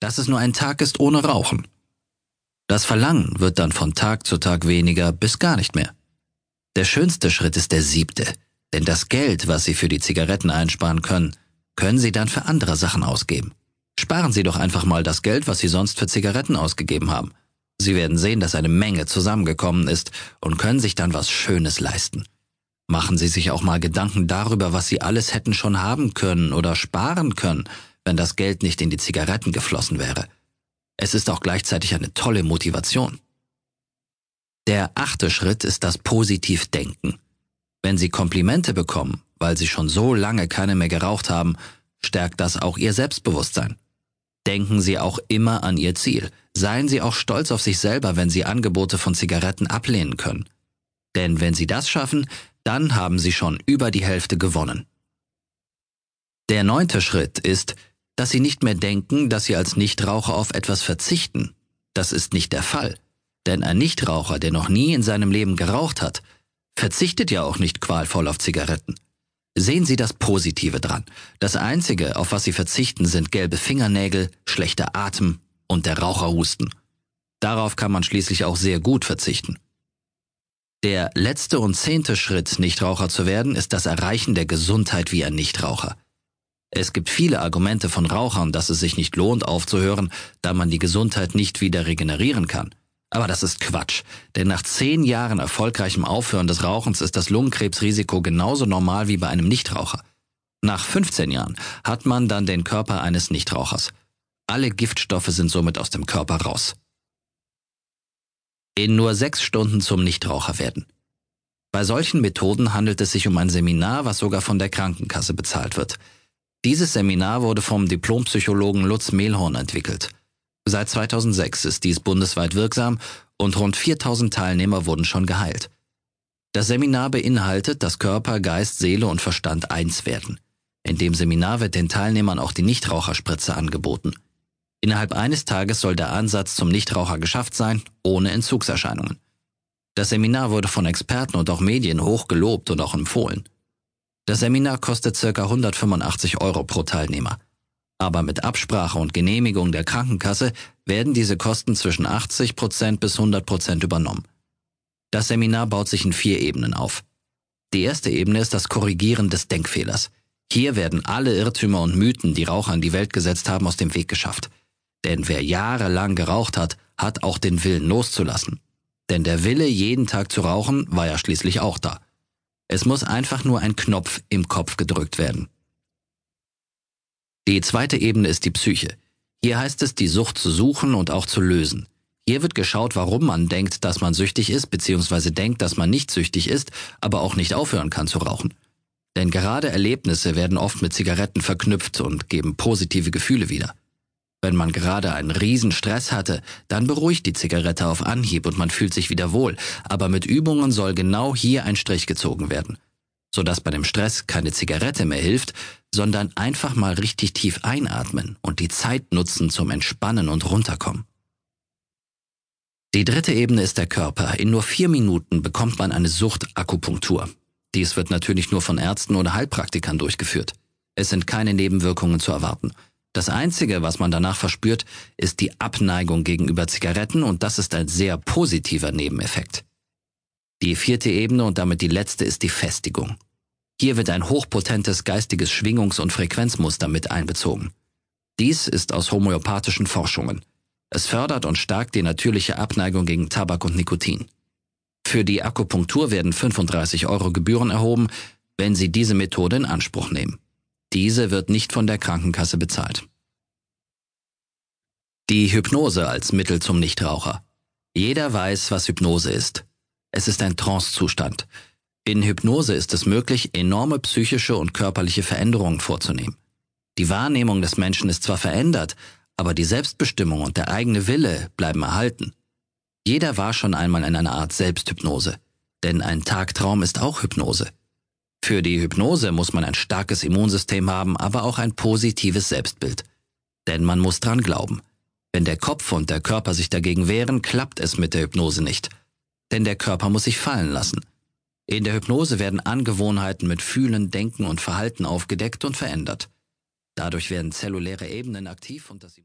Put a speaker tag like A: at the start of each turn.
A: dass es nur ein Tag ist ohne Rauchen. Das Verlangen wird dann von Tag zu Tag weniger bis gar nicht mehr. Der schönste Schritt ist der siebte, denn das Geld, was Sie für die Zigaretten einsparen können, können Sie dann für andere Sachen ausgeben. Sparen Sie doch einfach mal das Geld, was Sie sonst für Zigaretten ausgegeben haben. Sie werden sehen, dass eine Menge zusammengekommen ist und können sich dann was Schönes leisten. Machen Sie sich auch mal Gedanken darüber, was Sie alles hätten schon haben können oder sparen können, wenn das Geld nicht in die Zigaretten geflossen wäre. Es ist auch gleichzeitig eine tolle Motivation. Der achte Schritt ist das Positivdenken. Wenn Sie Komplimente bekommen, weil Sie schon so lange keine mehr geraucht haben, stärkt das auch Ihr Selbstbewusstsein. Denken Sie auch immer an Ihr Ziel. Seien Sie auch stolz auf sich selber, wenn Sie Angebote von Zigaretten ablehnen können. Denn wenn Sie das schaffen, dann haben Sie schon über die Hälfte gewonnen. Der neunte Schritt ist, dass Sie nicht mehr denken, dass Sie als Nichtraucher auf etwas verzichten. Das ist nicht der Fall. Denn ein Nichtraucher, der noch nie in seinem Leben geraucht hat, verzichtet ja auch nicht qualvoll auf Zigaretten. Sehen Sie das Positive dran. Das Einzige, auf was Sie verzichten, sind gelbe Fingernägel, schlechter Atem und der Raucherhusten. Darauf kann man schließlich auch sehr gut verzichten. Der letzte und zehnte Schritt, Nichtraucher zu werden, ist das Erreichen der Gesundheit wie ein Nichtraucher. Es gibt viele Argumente von Rauchern, dass es sich nicht lohnt aufzuhören, da man die Gesundheit nicht wieder regenerieren kann. Aber das ist Quatsch, denn nach zehn Jahren erfolgreichem Aufhören des Rauchens ist das Lungenkrebsrisiko genauso normal wie bei einem Nichtraucher. Nach 15 Jahren hat man dann den Körper eines Nichtrauchers. Alle Giftstoffe sind somit aus dem Körper raus. In nur sechs Stunden zum Nichtraucher werden. Bei solchen Methoden handelt es sich um ein Seminar, was sogar von der Krankenkasse bezahlt wird. Dieses Seminar wurde vom Diplompsychologen Lutz Mehlhorn entwickelt. Seit 2006 ist dies bundesweit wirksam und rund 4000 Teilnehmer wurden schon geheilt. Das Seminar beinhaltet, dass Körper, Geist, Seele und Verstand eins werden. In dem Seminar wird den Teilnehmern auch die Nichtraucherspritze angeboten. Innerhalb eines Tages soll der Ansatz zum Nichtraucher geschafft sein, ohne Entzugserscheinungen. Das Seminar wurde von Experten und auch Medien hoch gelobt und auch empfohlen. Das Seminar kostet ca. 185 Euro pro Teilnehmer aber mit Absprache und Genehmigung der Krankenkasse werden diese Kosten zwischen 80 Prozent bis 100 Prozent übernommen. Das Seminar baut sich in vier Ebenen auf. Die erste Ebene ist das Korrigieren des Denkfehlers. Hier werden alle Irrtümer und Mythen, die Raucher in die Welt gesetzt haben, aus dem Weg geschafft. Denn wer jahrelang geraucht hat, hat auch den Willen loszulassen. Denn der Wille, jeden Tag zu rauchen, war ja schließlich auch da. Es muss einfach nur ein Knopf im Kopf gedrückt werden. Die zweite Ebene ist die Psyche. Hier heißt es, die Sucht zu suchen und auch zu lösen. Hier wird geschaut, warum man denkt, dass man süchtig ist, beziehungsweise denkt, dass man nicht süchtig ist, aber auch nicht aufhören kann zu rauchen. Denn gerade Erlebnisse werden oft mit Zigaretten verknüpft und geben positive Gefühle wieder. Wenn man gerade einen riesen Stress hatte, dann beruhigt die Zigarette auf Anhieb und man fühlt sich wieder wohl, aber mit Übungen soll genau hier ein Strich gezogen werden sodass bei dem Stress keine Zigarette mehr hilft, sondern einfach mal richtig tief einatmen und die Zeit nutzen zum Entspannen und Runterkommen. Die dritte Ebene ist der Körper. In nur vier Minuten bekommt man eine Suchtakupunktur. Dies wird natürlich nur von Ärzten oder Heilpraktikern durchgeführt. Es sind keine Nebenwirkungen zu erwarten. Das Einzige, was man danach verspürt, ist die Abneigung gegenüber Zigaretten und das ist ein sehr positiver Nebeneffekt. Die vierte Ebene und damit die letzte ist die Festigung. Hier wird ein hochpotentes geistiges Schwingungs- und Frequenzmuster mit einbezogen. Dies ist aus homöopathischen Forschungen. Es fördert und stärkt die natürliche Abneigung gegen Tabak und Nikotin. Für die Akupunktur werden 35 Euro Gebühren erhoben, wenn Sie diese Methode in Anspruch nehmen. Diese wird nicht von der Krankenkasse bezahlt. Die Hypnose als Mittel zum Nichtraucher. Jeder weiß, was Hypnose ist. Es ist ein Trancezustand. In Hypnose ist es möglich, enorme psychische und körperliche Veränderungen vorzunehmen. Die Wahrnehmung des Menschen ist zwar verändert, aber die Selbstbestimmung und der eigene Wille bleiben erhalten. Jeder war schon einmal in einer Art Selbsthypnose, denn ein Tagtraum ist auch Hypnose. Für die Hypnose muss man ein starkes Immunsystem haben, aber auch ein positives Selbstbild. Denn man muss dran glauben. Wenn der Kopf und der Körper sich dagegen wehren, klappt es mit der Hypnose nicht. Denn der Körper muss sich fallen lassen. In der Hypnose werden Angewohnheiten mit Fühlen, Denken und Verhalten aufgedeckt und verändert. Dadurch werden zelluläre Ebenen aktiv und das